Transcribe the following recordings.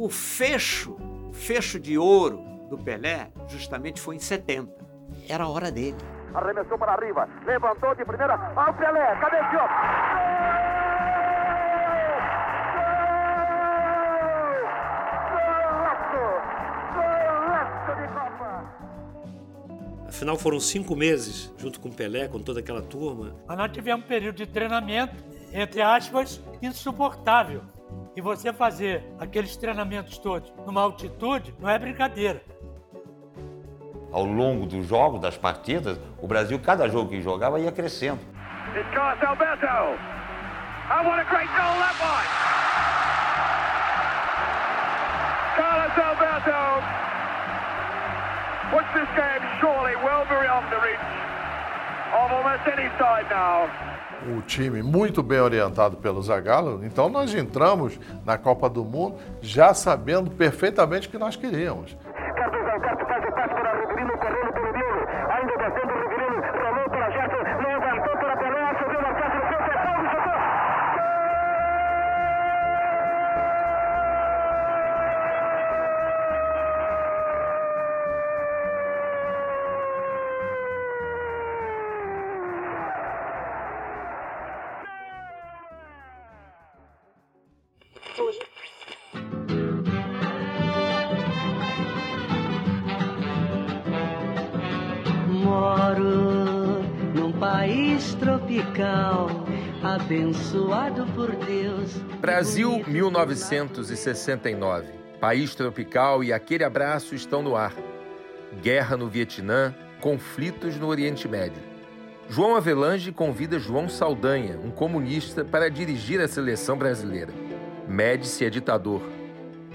O fecho, fecho de ouro do Pelé, justamente foi em 70. Era a hora dele. Arremessou para arriba, levantou de primeira. Ao Pelé, cabeceou. Afinal, foram cinco meses junto com o Pelé, com toda aquela turma. Mas nós tivemos um período de treinamento, entre aspas, insuportável. E você fazer aqueles treinamentos todos numa altitude não é brincadeira. Ao longo dos jogos, das partidas, o Brasil, cada jogo que jogava, ia crescendo. It's Carlos Alberto. And what a great goal that was! Carlos Alberto puts this game surely well beyond the reach of almost any side now. O time muito bem orientado pelo Zagallo, então nós entramos na Copa do Mundo já sabendo perfeitamente o que nós queríamos. Abençoado por Deus. Brasil 1969. País tropical e aquele abraço estão no ar. Guerra no Vietnã, conflitos no Oriente Médio. João Avelange convida João Saldanha, um comunista, para dirigir a seleção brasileira. Médici é ditador.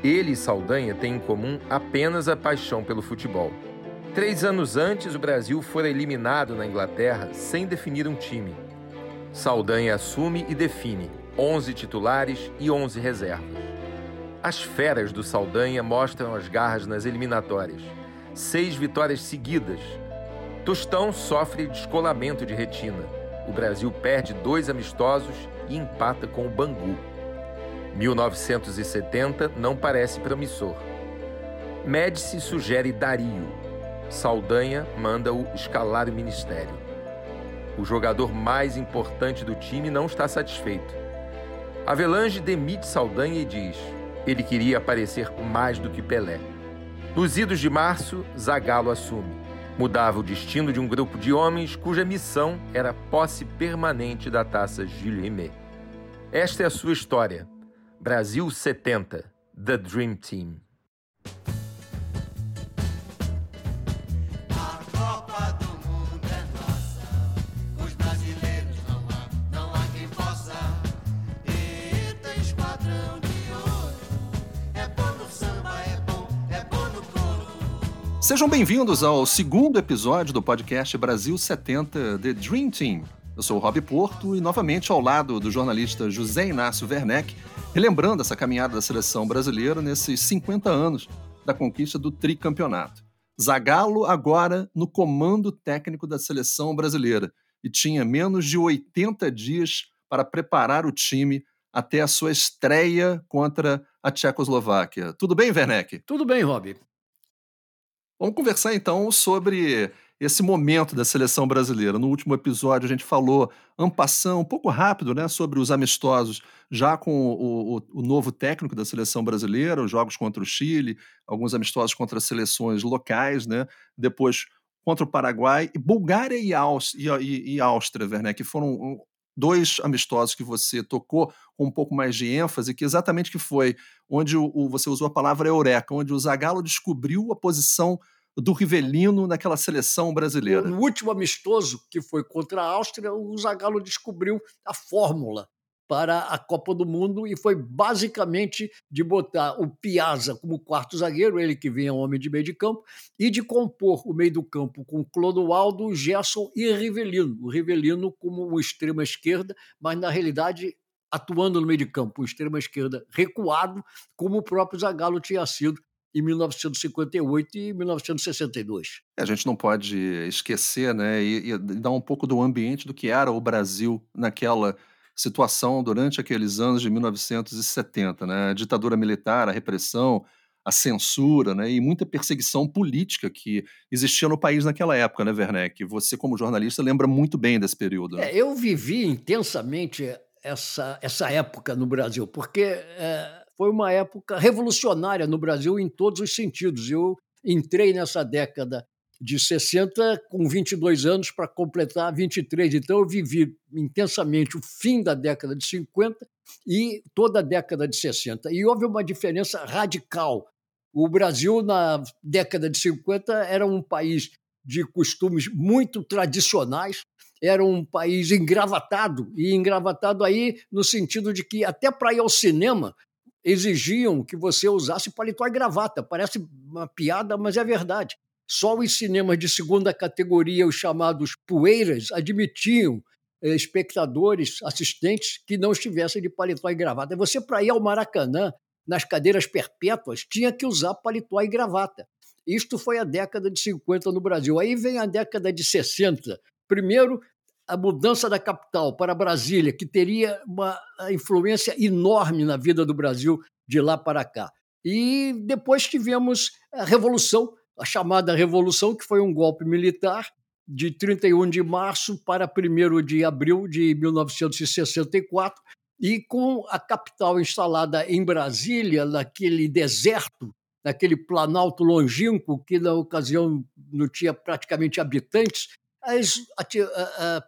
Ele e Saldanha têm em comum apenas a paixão pelo futebol. Três anos antes, o Brasil fora eliminado na Inglaterra sem definir um time. Saldanha assume e define 11 titulares e 11 reservas. As feras do Saldanha mostram as garras nas eliminatórias. Seis vitórias seguidas. Tostão sofre descolamento de retina. O Brasil perde dois amistosos e empata com o Bangu. 1970 não parece promissor. Médici sugere Dario. Saldanha manda-o escalar o ministério. O jogador mais importante do time não está satisfeito. Avelange demite Saldanha e diz: ele queria aparecer mais do que Pelé. Nos idos de março, Zagallo assume. Mudava o destino de um grupo de homens cuja missão era posse permanente da taça Jules Rimet. Esta é a sua história. Brasil 70, The Dream Team. Sejam bem-vindos ao segundo episódio do podcast Brasil 70 The Dream Team. Eu sou o Rob Porto e novamente ao lado do jornalista José Inácio Werneck, relembrando essa caminhada da seleção brasileira nesses 50 anos da conquista do tricampeonato. Zagallo agora no comando técnico da seleção brasileira e tinha menos de 80 dias para preparar o time até a sua estreia contra a Tchecoslováquia. Tudo bem, Werneck? Tudo bem, Rob. Vamos conversar então sobre esse momento da seleção brasileira. No último episódio a gente falou ampação, um pouco rápido, né, sobre os amistosos, já com o, o, o, novo técnico da seleção brasileira, os jogos contra o Chile, alguns amistosos contra seleções locais, né, depois contra o Paraguai, e Bulgária e, Áustria, e, e Áustria, né, que foram dois amistosos que você tocou com um pouco mais de ênfase, que exatamente que foi onde o, o, você usou a palavra eureka, onde o Zagallo descobriu a posição do Rivelino naquela seleção brasileira. No último amistoso, que foi contra a Áustria, o Zagallo descobriu a fórmula para a Copa do Mundo e foi basicamente de botar o Piazza como quarto zagueiro, ele que vinha homem de meio de campo, e de compor o meio do campo com Clodoaldo, Gerson e Rivelino. O Rivelino como o extrema esquerda, mas na realidade atuando no meio de campo, o extrema esquerda recuado, como o próprio Zagallo tinha sido em 1958 e 1962. É, a gente não pode esquecer, né, e, e dar um pouco do ambiente do que era o Brasil naquela situação durante aqueles anos de 1970, né? A ditadura militar, a repressão, a censura né, e muita perseguição política que existia no país naquela época, né, Werneck? Você, como jornalista, lembra muito bem desse período. Né? É, eu vivi intensamente essa, essa época no Brasil, porque é, foi uma época revolucionária no Brasil em todos os sentidos. Eu entrei nessa década de 60 com 22 anos para completar 23. Então eu vivi intensamente o fim da década de 50 e toda a década de 60. E houve uma diferença radical o Brasil, na década de 50, era um país de costumes muito tradicionais, era um país engravatado, e engravatado aí no sentido de que até para ir ao cinema exigiam que você usasse paletó e gravata. Parece uma piada, mas é verdade. Só os cinemas de segunda categoria, os chamados poeiras, admitiam eh, espectadores, assistentes que não estivessem de paletó e gravata. Você, para ir ao Maracanã, nas cadeiras perpétuas, tinha que usar paletó e gravata. Isto foi a década de 50 no Brasil. Aí vem a década de 60. Primeiro, a mudança da capital para Brasília, que teria uma influência enorme na vida do Brasil de lá para cá. E depois tivemos a Revolução, a chamada Revolução, que foi um golpe militar de 31 de março para 1 de abril de 1964, e com a capital instalada em Brasília, naquele deserto, naquele planalto longínquo que na ocasião não tinha praticamente habitantes, as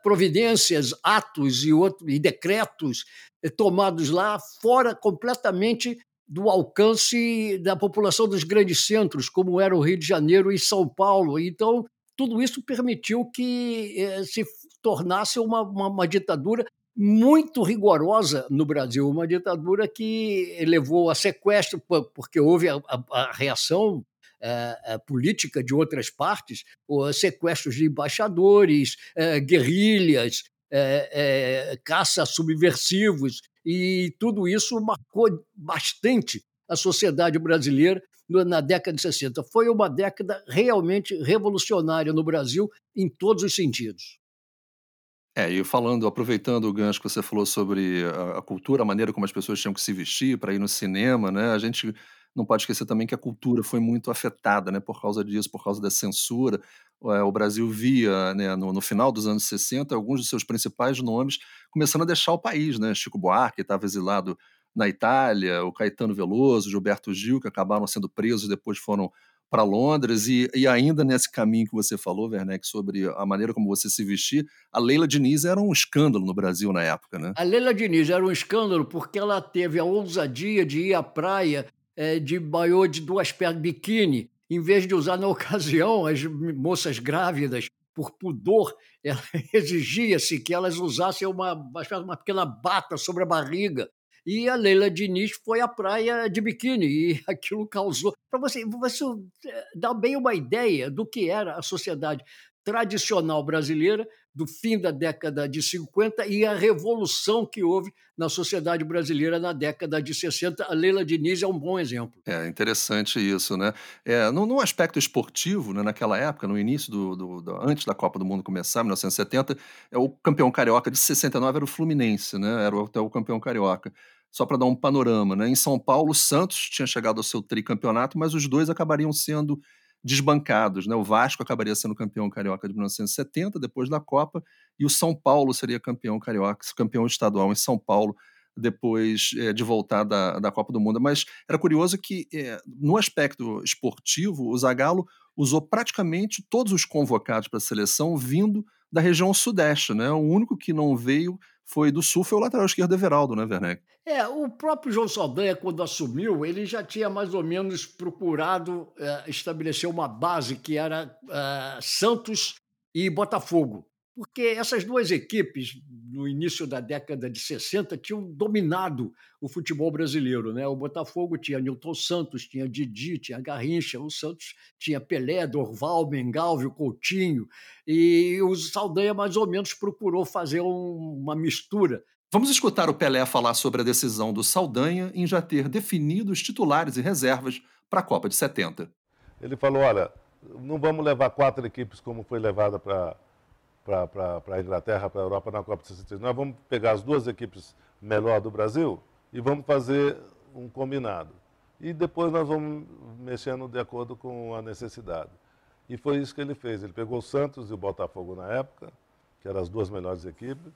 providências, atos e, outros, e decretos eh, tomados lá fora completamente do alcance da população dos grandes centros, como era o Rio de Janeiro e São Paulo. Então, tudo isso permitiu que eh, se tornasse uma, uma, uma ditadura muito rigorosa no Brasil, uma ditadura que levou a sequestro, porque houve a, a, a reação a política de outras partes, sequestros de embaixadores, eh, guerrilhas, caça a subversivos, e tudo isso marcou bastante a sociedade brasileira na década de 60. Foi uma década realmente revolucionária no Brasil em todos os sentidos. É, e falando, aproveitando o gancho que você falou sobre a, a cultura, a maneira como as pessoas tinham que se vestir para ir no cinema, né? A gente não pode esquecer também que a cultura foi muito afetada, né? Por causa disso, por causa da censura. É, o Brasil via, né, no, no, final dos anos 60, alguns de seus principais nomes começando a deixar o país, né? Chico Buarque estava exilado na Itália, o Caetano Veloso, Gilberto Gil, que acabaram sendo presos, depois foram para Londres e, e, ainda nesse caminho que você falou, Werneck, sobre a maneira como você se vestir, a Leila Diniz era um escândalo no Brasil na época, né? A Leila Diniz era um escândalo porque ela teve a ousadia de ir à praia é, de maiô de duas pernas, biquíni, em vez de usar na ocasião as moças grávidas, por pudor, exigia-se que elas usassem uma, uma pequena bata sobre a barriga e a Leila Diniz foi à praia de biquíni e aquilo causou. Para você, você eh, dar bem uma ideia do que era a sociedade tradicional brasileira do fim da década de 50 e a revolução que houve na sociedade brasileira na década de 60. A Leila Diniz é um bom exemplo. É interessante isso, né? É, no, no aspecto esportivo, né, naquela época, no início do, do, do, antes da Copa do Mundo começar, 1970, é, o campeão carioca de 69 era o Fluminense, né? Era até o campeão carioca só para dar um panorama, né? Em São Paulo, o Santos tinha chegado ao seu tricampeonato, mas os dois acabariam sendo desbancados, né? O Vasco acabaria sendo campeão carioca de 1970 depois da Copa e o São Paulo seria campeão carioca, campeão estadual em São Paulo depois é, de voltar da, da Copa do Mundo. Mas era curioso que, é, no aspecto esportivo, o Zagallo usou praticamente todos os convocados para a seleção vindo da região sudeste, né? O único que não veio foi do Sul, foi o lateral esquerdo Everaldo, né, Werneck? É, o próprio João Saldanha, quando assumiu, ele já tinha mais ou menos procurado é, estabelecer uma base que era é, Santos e Botafogo porque essas duas equipes, no início da década de 60, tinham dominado o futebol brasileiro. Né? O Botafogo tinha Nilton Santos, tinha Didi, tinha Garrincha, o Santos tinha Pelé, Dorval, Mengalvio, Coutinho, e o Saldanha mais ou menos procurou fazer um, uma mistura. Vamos escutar o Pelé falar sobre a decisão do Saldanha em já ter definido os titulares e reservas para a Copa de 70. Ele falou: olha, não vamos levar quatro equipes como foi levada para para a Inglaterra, para a Europa na Copa de 63. Nós vamos pegar as duas equipes melhor do Brasil e vamos fazer um combinado. E depois nós vamos mexendo de acordo com a necessidade. E foi isso que ele fez. Ele pegou o Santos e o Botafogo na época, que eram as duas melhores equipes,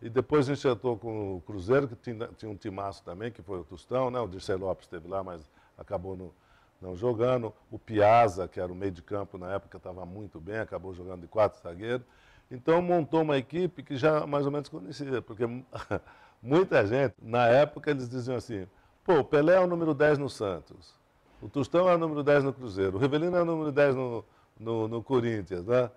e depois enxertou com o Cruzeiro, que tinha, tinha um timaço também, que foi o Tostão, né? O Dirceu Lopes esteve lá, mas acabou no, não jogando. O Piazza, que era o meio de campo na época, estava muito bem, acabou jogando de quatro zagueiros. Então montou uma equipe que já mais ou menos conhecia, porque muita gente, na época, eles diziam assim, pô, o Pelé é o número 10 no Santos, o Tostão é o número 10 no Cruzeiro, o Rivelino é o número 10 no, no, no Corinthians, né?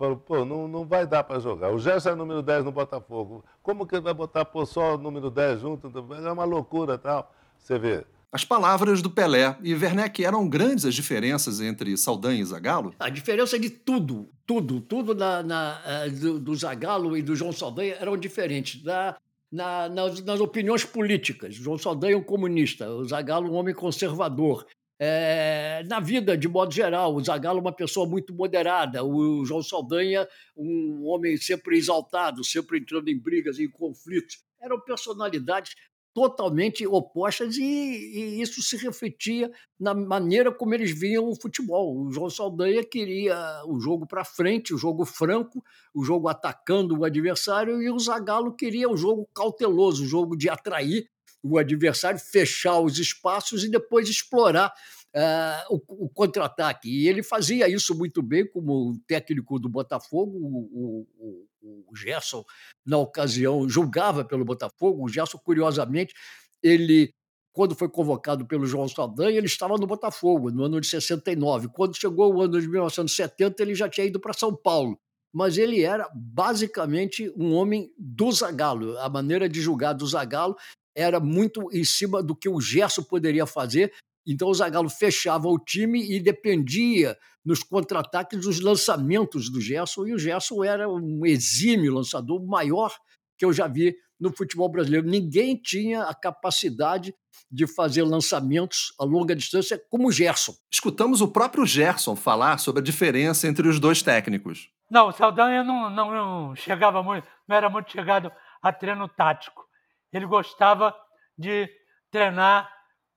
Falou, pô, não, não vai dar para jogar. O Gerson é o número 10 no Botafogo. Como que ele vai botar pô, só o número 10 junto? É uma loucura tal. Você vê. As palavras do Pelé e Werneck eram grandes as diferenças entre Saldanha e Zagallo? A diferença de tudo, tudo, tudo na, na uh, do, do Zagallo e do João Saldanha eram diferentes. Da, na, nas, nas, opiniões políticas. João Saldanha é um comunista, o Zagallo um homem conservador. É, na vida, de modo geral, o Zagallo é uma pessoa muito moderada, o João Saldanha um homem sempre exaltado, sempre entrando em brigas, em conflitos. Eram personalidades totalmente opostas e, e, isso se refletia na maneira como eles viam o futebol. O João Saldanha queria o jogo para frente, o jogo franco, o jogo atacando o adversário e o Zagallo queria o jogo cauteloso, o jogo de atrair o adversário, fechar os espaços e depois explorar uh, o, o contra-ataque. E ele fazia isso muito bem como técnico do Botafogo, o, o, o Gerson, na ocasião, julgava pelo Botafogo. O Gerson, curiosamente, ele quando foi convocado pelo João Saldanha, ele estava no Botafogo, no ano de 69. Quando chegou o ano de 1970, ele já tinha ido para São Paulo. Mas ele era basicamente um homem do Zagallo. A maneira de julgar do Zagallo era muito em cima do que o Gerson poderia fazer então o Zagallo fechava o time e dependia nos contra-ataques dos lançamentos do Gerson, e o Gerson era um exímio lançador, maior que eu já vi no futebol brasileiro. Ninguém tinha a capacidade de fazer lançamentos a longa distância como o Gerson. Escutamos o próprio Gerson falar sobre a diferença entre os dois técnicos. Não, o Saldanha não, não, não chegava muito, não era muito chegado a treino tático. Ele gostava de treinar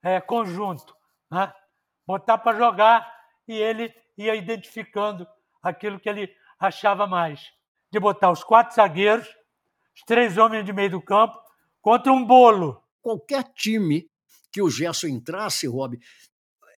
é, conjunto, né? botar para jogar e ele ia identificando aquilo que ele achava mais. De botar os quatro zagueiros, os três homens de meio do campo, contra um bolo. Qualquer time que o Gerson entrasse, Rob,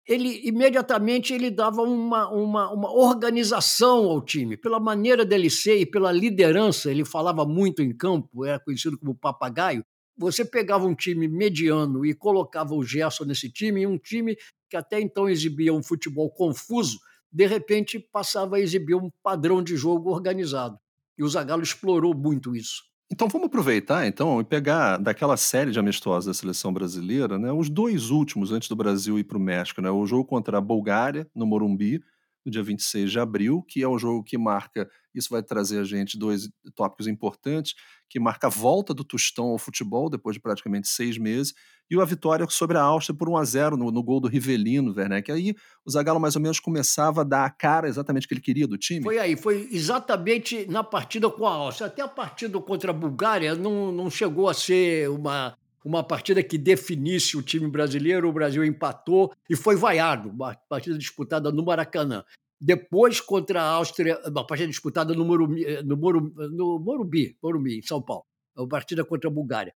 ele imediatamente ele dava uma, uma, uma organização ao time, pela maneira dele ser e pela liderança. Ele falava muito em campo, era conhecido como papagaio você pegava um time mediano e colocava o Gerson nesse time, e um time que até então exibia um futebol confuso, de repente passava a exibir um padrão de jogo organizado. E o Zagallo explorou muito isso. Então vamos aproveitar então e pegar daquela série de amistosos da seleção brasileira, né, os dois últimos antes do Brasil ir para o México, né, o jogo contra a Bulgária no Morumbi, no dia 26 de abril, que é um jogo que marca, isso vai trazer a gente dois tópicos importantes, que marca a volta do Tostão ao futebol depois de praticamente seis meses, e a vitória sobre a Áustria por 1 a 0 no, no gol do Rivelino, Werneck. Aí o Zagallo mais ou menos começava a dar a cara exatamente que ele queria do time. Foi aí, foi exatamente na partida com a Áustria. Até a partida contra a Bulgária não, não chegou a ser uma, uma partida que definisse o time brasileiro, o Brasil empatou e foi vaiado, uma partida disputada no Maracanã. Depois, contra a Áustria, uma partida disputada no Morumbi, eh, no Morumbi, no Morumbi, Morumbi em São Paulo, uma partida contra a Bulgária.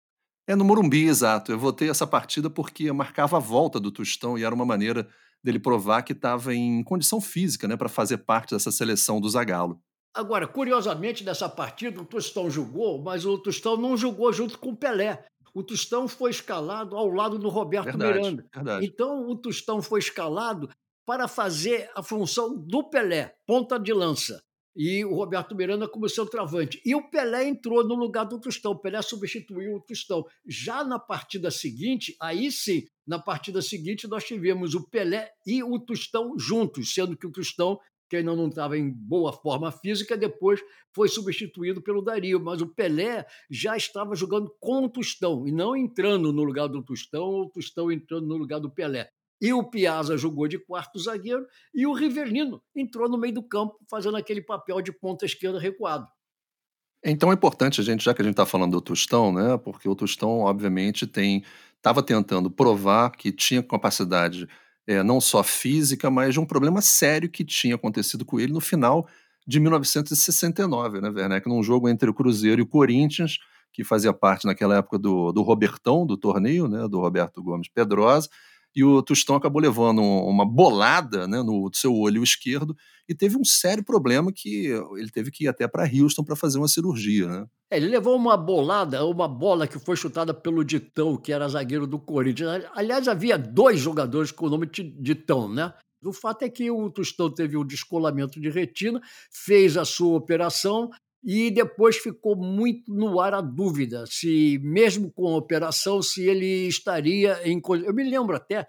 É no Morumbi, exato. Eu votei essa partida porque marcava a volta do Tostão e era uma maneira dele provar que estava em condição física né, para fazer parte dessa seleção do Zagallo. Agora, curiosamente, nessa partida, o Tostão jogou, mas o Tostão não jogou junto com o Pelé. O Tostão foi escalado ao lado do Roberto verdade, Miranda. Verdade. Então, o Tostão foi escalado para fazer a função do Pelé, ponta de lança. E o Roberto Miranda como seu travante. E o Pelé entrou no lugar do Tostão. O Pelé substituiu o Tostão. Já na partida seguinte, aí sim, na partida seguinte, nós tivemos o Pelé e o Tostão juntos, sendo que o Tostão, que ainda não estava em boa forma física, depois foi substituído pelo Dario. Mas o Pelé já estava jogando com o Tostão e não entrando no lugar do Tostão, ou o Tostão entrando no lugar do Pelé. E o Piazza jogou de quarto zagueiro e o Rivelino entrou no meio do campo fazendo aquele papel de ponta esquerda recuado. Então é importante a gente, já que a gente está falando do Tostão, né? Porque o Tostão, obviamente, tem estava tentando provar que tinha capacidade é, não só física, mas de um problema sério que tinha acontecido com ele no final de 1969, né, Werneck? Num jogo entre o Cruzeiro e o Corinthians, que fazia parte naquela época do, do Robertão, do torneio, né, do Roberto Gomes Pedrosa, e o Tostão acabou levando uma bolada né, no seu olho esquerdo e teve um sério problema que ele teve que ir até para Houston para fazer uma cirurgia. Né? É, ele levou uma bolada, uma bola que foi chutada pelo Ditão, que era zagueiro do Corinthians. Aliás, havia dois jogadores com o nome de Ditão, né? O fato é que o Tostão teve um descolamento de retina, fez a sua operação e depois ficou muito no ar a dúvida se, mesmo com a operação, se ele estaria em. Eu me lembro até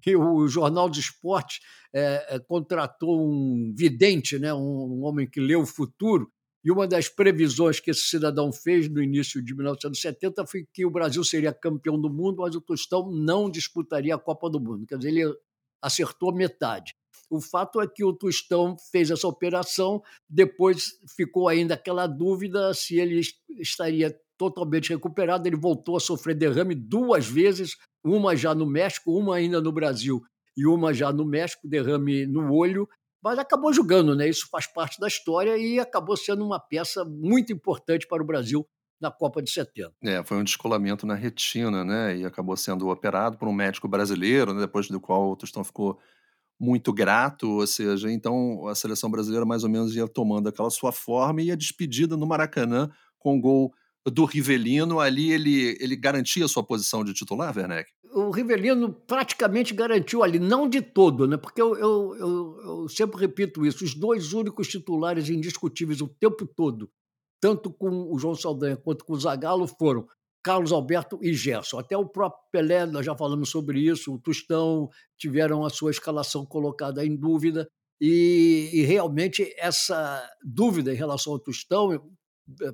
que o Jornal do Esporte é, é, contratou um vidente, né, um, um homem que lê o futuro, e uma das previsões que esse cidadão fez no início de 1970 foi que o Brasil seria campeão do mundo, mas o Tostão não disputaria a Copa do Mundo. Quer dizer, ele acertou metade. O fato é que o Tostão fez essa operação, depois ficou ainda aquela dúvida se ele estaria totalmente recuperado. Ele voltou a sofrer derrame duas vezes, uma já no México, uma ainda no Brasil e uma já no México, derrame no olho, mas acabou jogando, né? Isso faz parte da história e acabou sendo uma peça muito importante para o Brasil na Copa de 70. É, foi um descolamento na retina, né? E acabou sendo operado por um médico brasileiro, né? depois do qual o Tostão ficou muito grato, ou seja, então a seleção brasileira mais ou menos ia tomando aquela sua forma e a despedida no Maracanã com o gol do Rivelino, ali ele, ele garantia a sua posição de titular, Werneck? O Rivelino praticamente garantiu ali, não de todo, né? porque eu, eu, eu, eu sempre repito isso, os dois únicos titulares indiscutíveis o tempo todo, tanto com o João Saldanha quanto com o Zagallo, foram Carlos Alberto e Gerson. Até o próprio Pelé, nós já falamos sobre isso, o Tostão tiveram a sua escalação colocada em dúvida, e, e realmente essa dúvida em relação ao Tostão eh,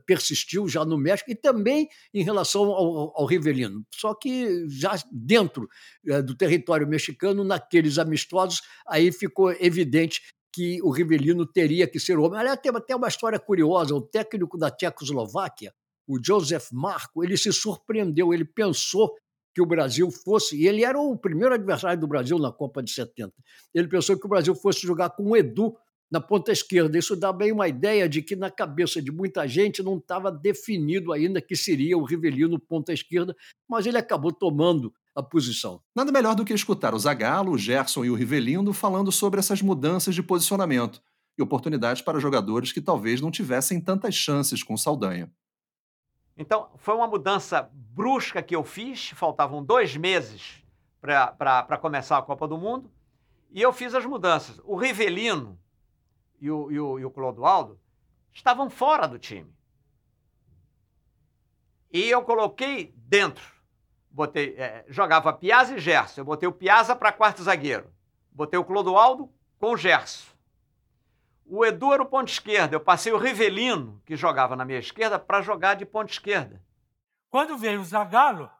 persistiu já no México e também em relação ao, ao Rivelino. Só que já dentro é, do território mexicano, naqueles amistosos, aí ficou evidente que o Rivelino teria que ser o homem. Aliás, tem até uma história curiosa: o técnico da Tchecoslováquia, o Joseph Marco, ele se surpreendeu, ele pensou que o Brasil fosse, e ele era o primeiro adversário do Brasil na Copa de 70. Ele pensou que o Brasil fosse jogar com o Edu na ponta esquerda. Isso dá bem uma ideia de que na cabeça de muita gente não estava definido ainda que seria o Rivelino ponta esquerda, mas ele acabou tomando a posição. Nada melhor do que escutar o Zagallo, o Gerson e o Rivelino falando sobre essas mudanças de posicionamento e oportunidades para jogadores que talvez não tivessem tantas chances com Saldanha. Então, foi uma mudança brusca que eu fiz, faltavam dois meses para começar a Copa do Mundo, e eu fiz as mudanças. O Rivelino e o, e o, e o Clodoaldo estavam fora do time. E eu coloquei dentro. Botei, é, jogava Piazza e Gerson. Eu botei o Piazza para quarto zagueiro. Botei o Clodoaldo com o Gerson. O Edu era o ponto esquerda. Eu passei o Rivelino, que jogava na minha esquerda, para jogar de ponta esquerda. Quando veio o Zagallo,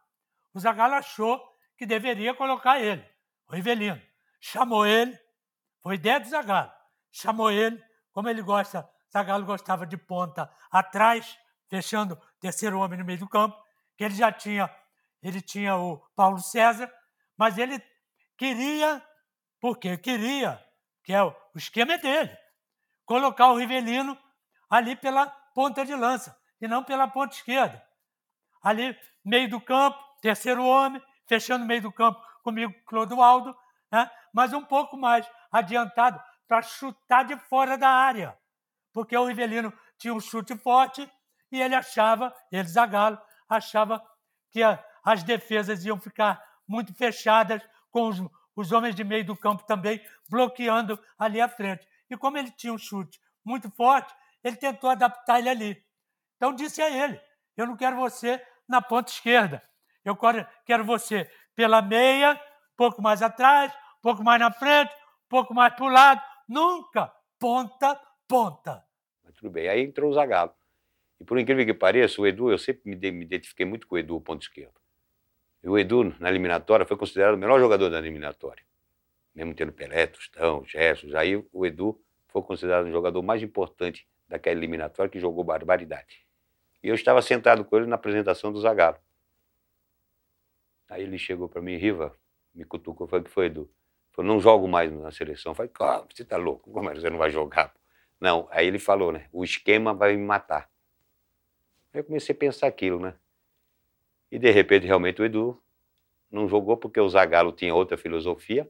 o Zagallo achou que deveria colocar ele, o Rivelino. Chamou ele, foi ideia do Zagallo. Chamou ele, como ele gosta, Zagallo gostava de ponta atrás, fechando terceiro homem no meio do campo, que ele já tinha, ele tinha o Paulo César, mas ele queria, porque queria, que é o, o esquema é dele, colocar o Rivelino ali pela ponta de lança e não pela ponta esquerda. Ali, meio do campo, terceiro homem, fechando meio do campo comigo, Clodoaldo, né? mas um pouco mais adiantado para chutar de fora da área. Porque o Rivelino tinha um chute forte e ele achava, ele Zagallo, achava que as defesas iam ficar muito fechadas, com os, os homens de meio do campo também bloqueando ali à frente. E como ele tinha um chute muito forte, ele tentou adaptar ele ali. Então disse a ele: Eu não quero você na ponta esquerda. Eu quero você pela meia, pouco mais atrás, pouco mais na frente, pouco mais para o lado. Nunca ponta, ponta. Mas tudo bem. Aí entrou o Zagallo. E por incrível que pareça, o Edu, eu sempre me identifiquei muito com o Edu, ponto esquerdo. E o Edu, na eliminatória, foi considerado o melhor jogador da eliminatória. Mesmo tendo Pelé, Tostão, Gerson. Aí o Edu foi considerado o jogador mais importante daquela eliminatória que jogou barbaridade. E eu estava sentado com ele na apresentação do Zagallo. Aí ele chegou para mim, Riva, me cutucou, falou, que foi, Edu? Falou, não jogo mais na seleção. Eu falei, claro, você tá louco, como é que você não vai jogar? Não, aí ele falou, né, o esquema vai me matar. Aí eu comecei a pensar aquilo, né? E de repente, realmente, o Edu não jogou porque o Zagallo tinha outra filosofia.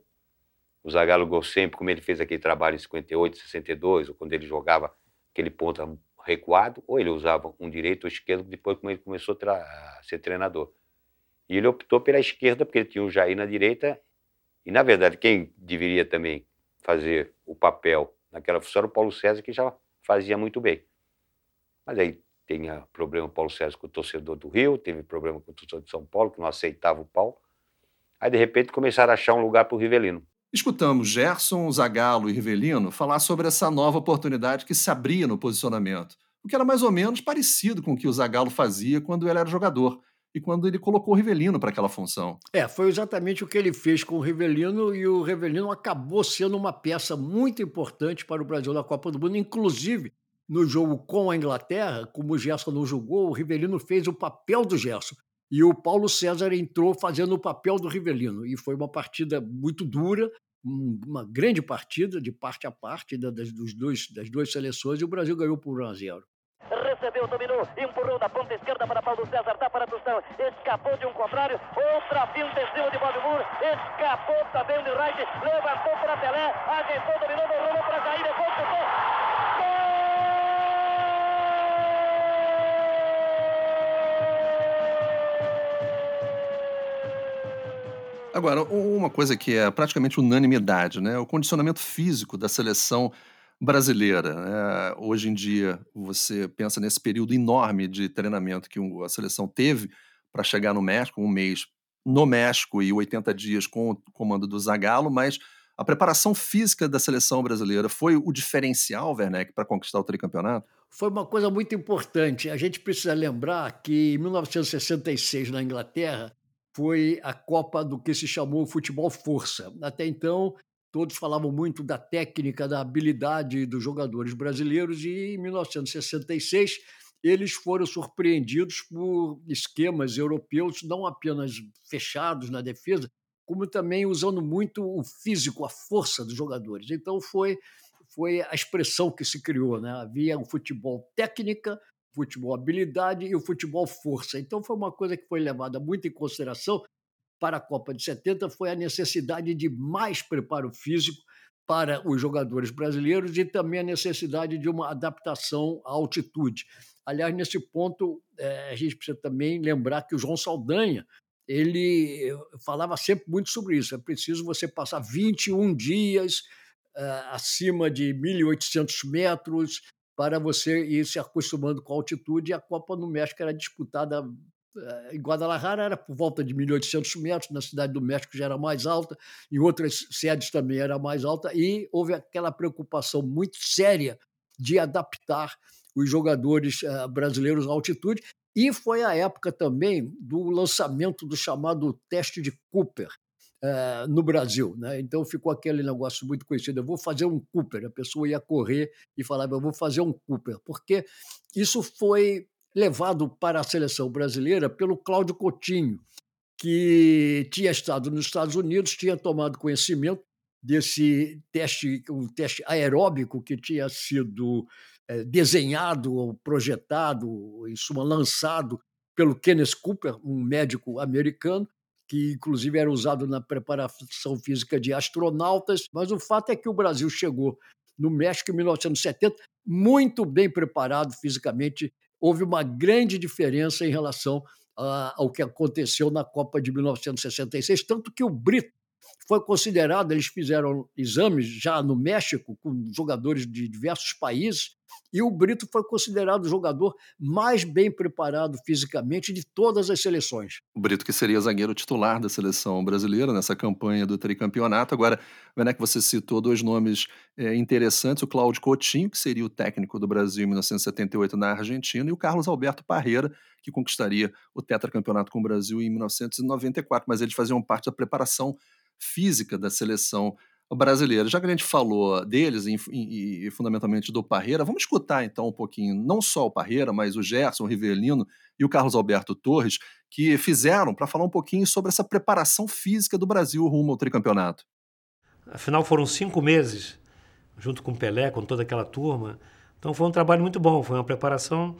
O Zagallo sempre, como ele fez aquele trabalho em 58, 62, ou quando ele jogava aquele ponta recuado, ou ele usava um direito ou esquerdo, depois como ele começou a ser treinador. E ele optou pela esquerda, porque ele tinha o Jair na direita, e na verdade quem deveria também fazer o papel naquela função era o Paulo César, que já fazia muito bem. Mas aí tinha problema o Paulo César com o torcedor do Rio, teve problema com o torcedor de São Paulo, que não aceitava o Paulo. Aí, de repente, começaram a achar um lugar para o Rivelino. Escutamos Gerson, Zagallo e Rivelino falar sobre essa nova oportunidade que se abria no posicionamento, o que era mais ou menos parecido com o que o Zagallo fazia quando ele era jogador e quando ele colocou o Rivelino para aquela função. É, foi exatamente o que ele fez com o Rivelino e o Rivelino acabou sendo uma peça muito importante para o Brasil na Copa do Mundo, inclusive no jogo com a Inglaterra, como o Gerson não jogou, o Rivelino fez o papel do Gerson. E o Paulo César entrou fazendo o papel do Rivelino. E foi uma partida muito dura, uma grande partida, de parte a parte, das, dos dois, das duas seleções, e o Brasil ganhou por 1 a 0 recebeu, dominou, empurrou da ponta esquerda para Paulo César, dá para Tostão, escapou de um contrário, outra finta em cima de Bob Moore, escapou também de Wright, levantou para Pelé, ajeitou, dominou, para Jair, depois chutou, Agora, uma coisa que é praticamente unanimidade, né? O condicionamento físico da seleção brasileira. Né? Hoje em dia, você pensa nesse período enorme de treinamento que a seleção teve para chegar no México, um mês no México e 80 dias com o comando do Zagallo, mas a preparação física da seleção brasileira foi o diferencial, Werneck, para conquistar o tricampeonato? Foi uma coisa muito importante. A gente precisa lembrar que em 1966, na Inglaterra, foi a Copa do que se chamou futebol força. Até então, todos falavam muito da técnica, da habilidade dos jogadores brasileiros, e em 1966 eles foram surpreendidos por esquemas europeus, não apenas fechados na defesa, como também usando muito o físico, a força dos jogadores. Então foi foi a expressão que se criou, né? Havia o futebol técnica, futebol habilidade e o futebol força. Então foi uma coisa que foi levada muito em consideração para a Copa de 70 foi a necessidade de mais preparo físico para os jogadores brasileiros e também a necessidade de uma adaptação à altitude. Aliás, nesse ponto, é, a gente precisa também lembrar que o João Saldanha ele falava sempre muito sobre isso. É preciso você passar 21 dias uh, acima de 1.800 metros, para você ir se acostumando com a altitude. E a Copa no México era disputada eh, em Guadalajara era por volta de 1.800 metros, na cidade do México já era mais alta, em outras sedes também era mais alta, e houve aquela preocupação muito séria de adaptar os jogadores eh, brasileiros à altitude, e foi a época também do lançamento do chamado teste de Cooper, uh, no Brasil. Né? Então ficou aquele negócio muito conhecido: eu vou fazer um Cooper. A pessoa ia correr e falava: eu vou fazer um Cooper, porque isso foi levado para a seleção brasileira pelo Cláudio Coutinho, que tinha estado nos Estados Unidos, tinha tomado conhecimento desse teste, um teste aeróbico que tinha sido é, desenhado, projetado, em suma, lançado pelo Kenneth Cooper, um médico americano, que inclusive era usado na preparação física de astronautas, mas o fato é que o Brasil chegou no México em 1970 muito bem preparado fisicamente. Houve uma grande diferença em relação ao que aconteceu na Copa de 1966, tanto que o Brito foi considerado, eles fizeram exames já no México com jogadores de diversos países, e o Brito foi considerado o jogador mais bem preparado fisicamente de todas as seleções. O Brito que seria zagueiro titular da seleção brasileira nessa campanha do tricampeonato. Agora, que você citou dois nomes é, interessantes, o Cláudio Coutinho, que seria o técnico do Brasil em 1978 na Argentina, e o Carlos Alberto Parreira, que conquistaria o tetracampeonato com o Brasil em 1994, mas eles faziam parte da preparação física da seleção brasileira. Já que a gente falou deles e, e, e, fundamentalmente do Parreira, vamos escutar então um pouquinho, não só o Parreira, mas o Gerson, o Rivelino e o Carlos Alberto Torres, que fizeram para falar um pouquinho sobre essa preparação física do Brasil rumo ao tricampeonato. Afinal, foram cinco meses, junto com o Pelé, com toda aquela turma. Então foi um trabalho muito bom, foi uma preparação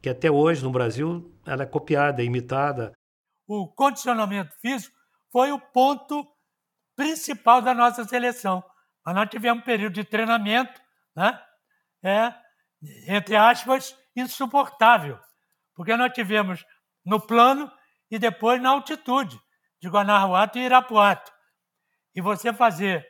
que até hoje no Brasil ela é copiada, é imitada. O condicionamento físico foi o ponto principal da nossa seleção. Mas nós tivemos um período de treinamento, né? é, entre aspas, insuportável, porque nós tivemos no plano e depois na altitude de Guanajuato e Irapuato. E você fazer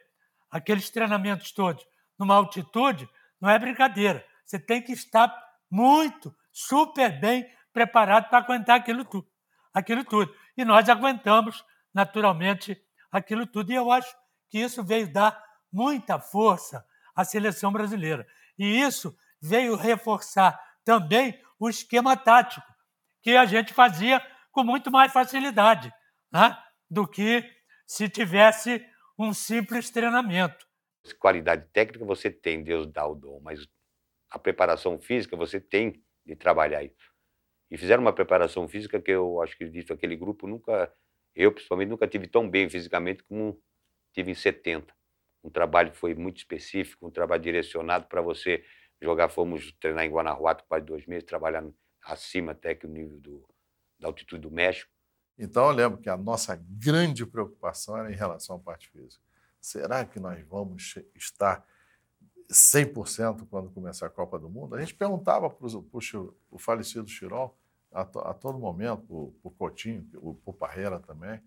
aqueles treinamentos todos numa altitude não é brincadeira. Você tem que estar muito, super bem preparado para aguentar aquilo tudo, aquilo tudo. E nós aguentamos naturalmente aquilo tudo. E eu acho que isso veio dar muita força à seleção brasileira. E isso veio reforçar também o esquema tático, que a gente fazia com muito mais facilidade né? do que se tivesse um simples treinamento. Qualidade técnica você tem, Deus dá o dom, mas a preparação física você tem de trabalhar isso. E fizeram uma preparação física que eu acho que disse aquele grupo nunca eu, principalmente, nunca tive tão bem fisicamente como tive em 70. Um trabalho foi muito específico, um trabalho direcionado para você jogar. Fomos treinar em Guanajuato quase dois meses, trabalhando acima até que o nível do, da altitude do México. Então, eu lembro que a nossa grande preocupação era em relação à parte física. Será que nós vamos estar 100% quando começar a Copa do Mundo? A gente perguntava para o falecido Chirol, a, a todo momento, o Coutinho, o Parreira também,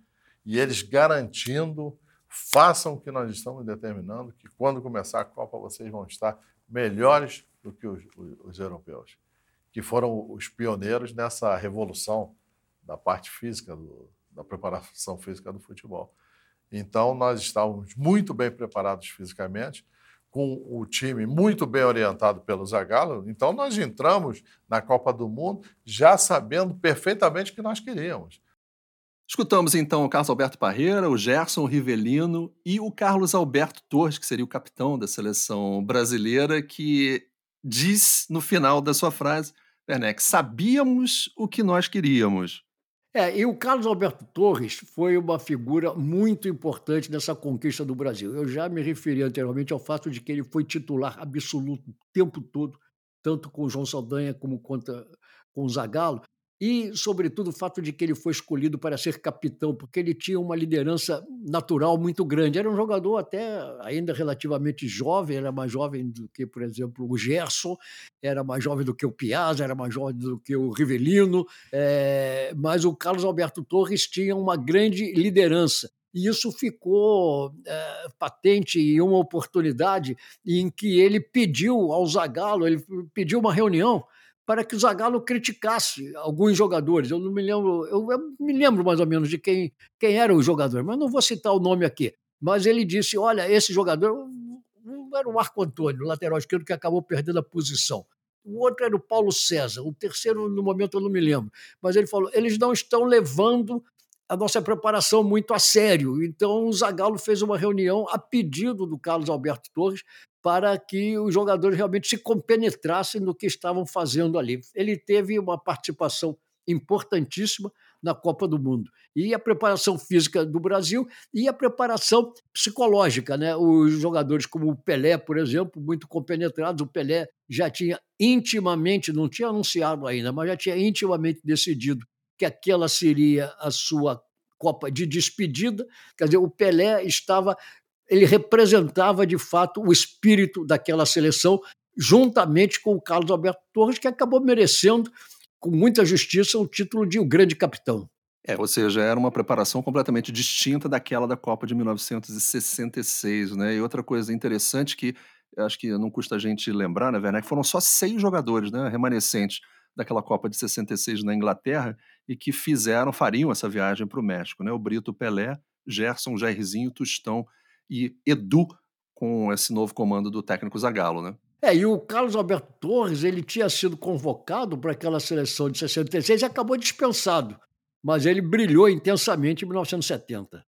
e eles garantindo, façam o que nós estamos determinando, que quando começar a Copa vocês vão estar melhores do que os, os, os europeus, que foram os pioneiros nessa revolução da parte física, do, da preparação física do futebol. Então, nós estávamos muito bem preparados fisicamente, com o time muito bem orientado pelo Zagallo. Então, nós entramos na Copa do Mundo já sabendo perfeitamente o que nós queríamos. Escutamos então o Carlos Alberto Parreira, o Gerson Rivelino e o Carlos Alberto Torres, que seria o capitão da seleção brasileira, que diz no final da sua frase, Werneck, sabíamos o que nós queríamos. É, e o Carlos Alberto Torres foi uma figura muito importante nessa conquista do Brasil. Eu já me referi anteriormente ao fato de que ele foi titular absoluto o tempo todo, tanto com o João Saldanha como contra, com o Zagallo, e, sobretudo, o fato de que ele foi escolhido para ser capitão, porque ele tinha uma liderança natural muito grande. Era um jogador até ainda relativamente jovem, era mais jovem do que, por exemplo, o Gerson, era mais jovem do que o Piazza, era mais jovem do que o Rivelino, é... mas o Carlos Alberto Torres tinha uma grande liderança. E isso ficou é, patente em uma oportunidade em que ele pediu ao Zagallo, ele pediu uma reunião para que o Zagallo criticasse alguns jogadores. Eu não me lembro, eu, eu, me lembro mais ou menos de quem, quem era o jogador, mas não vou citar o nome aqui. Mas ele disse: olha, esse jogador era o Marco Antônio, lateral esquerdo, que acabou perdendo a posição. O outro era o Paulo César, o terceiro, no momento, eu não me lembro. Mas ele falou: eles não estão levando a nossa preparação muito a sério. Então, o Zagallo fez uma reunião a pedido do Carlos Alberto Torres para que os jogadores realmente se compenetrassem no que estavam fazendo ali. Ele teve uma participação importantíssima na Copa do Mundo. E a preparação física do Brasil e a preparação psicológica. Né? Os jogadores como o Pelé, por exemplo, muito compenetrados. O Pelé já tinha intimamente, não tinha anunciado ainda, mas já tinha intimamente decidido que aquela seria a sua Copa de despedida. Quer dizer, o Pelé estava ele representava de fato o espírito daquela seleção, juntamente com o Carlos Alberto Torres, que acabou merecendo, com muita justiça, o título de o grande capitão. É, ou seja, era uma preparação completamente distinta daquela da Copa de 1966, né? E outra coisa interessante que acho que não custa a gente lembrar, né, Werner, que foram só seis jogadores, né, remanescentes daquela Copa de 66 na Inglaterra e que fizeram, fariam essa viagem para o México, né? O Brito Pelé, Gerson, Jairzinho, Tustão e Edu com esse novo comando do técnico Zagallo, né? É, e o Carlos Alberto Torres, ele tinha sido convocado para aquela seleção de 66 e acabou dispensado, mas ele brilhou intensamente em 1970.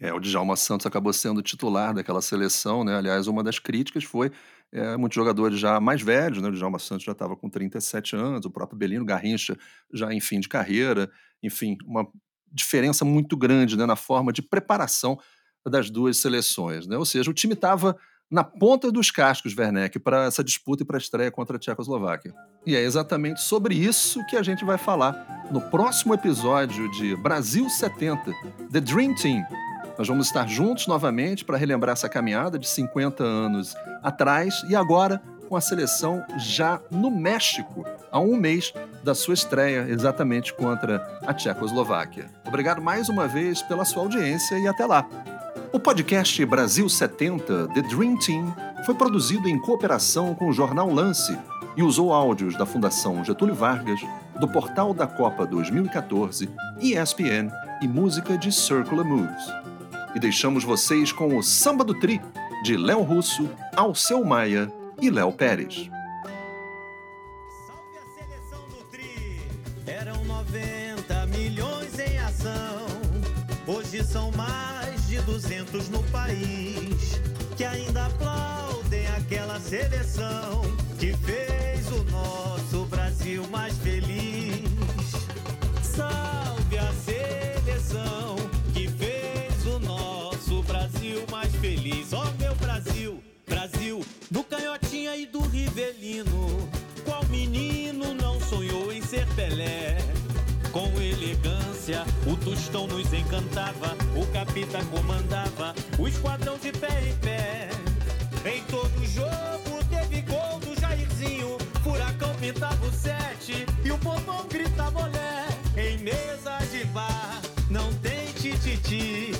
É, o Djalma Santos acabou sendo titular daquela seleção, né? Aliás, uma das críticas foi é, muitos jogadores já mais velhos, né? O Djalma Santos já estava com 37 anos, o próprio Belino Garrincha já em fim de carreira, enfim, uma diferença muito grande né, na forma de preparação das duas seleções, né? Ou seja, o time estava na ponta dos cascos, Werneck, para essa disputa e para a estreia contra a Tchecoslováquia. E é exatamente sobre isso que a gente vai falar no próximo episódio de Brasil 70, The Dream Team. Nós vamos estar juntos novamente para relembrar essa caminhada de 50 anos atrás e agora com a seleção já no México, a um mês da sua estreia exatamente contra a Tchecoslováquia. Obrigado mais uma vez pela sua audiência e até lá. O podcast Brasil 70 The Dream Team foi produzido em cooperação com o jornal Lance e usou áudios da Fundação Getúlio Vargas, do Portal da Copa 2014, ESPN e música de Circular Moves. E deixamos vocês com o Samba do Tri, de Léo Russo, Alceu Maia e Léo Pérez. Eram 90 milhões em ação, hoje são mais de 200 no país, que ainda aplaudem aquela seleção que fez o nosso Brasil mais feliz. Do Canhotinha e do Rivelino. Qual menino não sonhou em ser Pelé? Com elegância, o Tostão nos encantava, o capitão comandava, o esquadrão de pé em pé. Em todo jogo teve gol do Jairzinho, furacão pintava o sete e o povão gritava olé. Em mesa de bar, não tem tititi,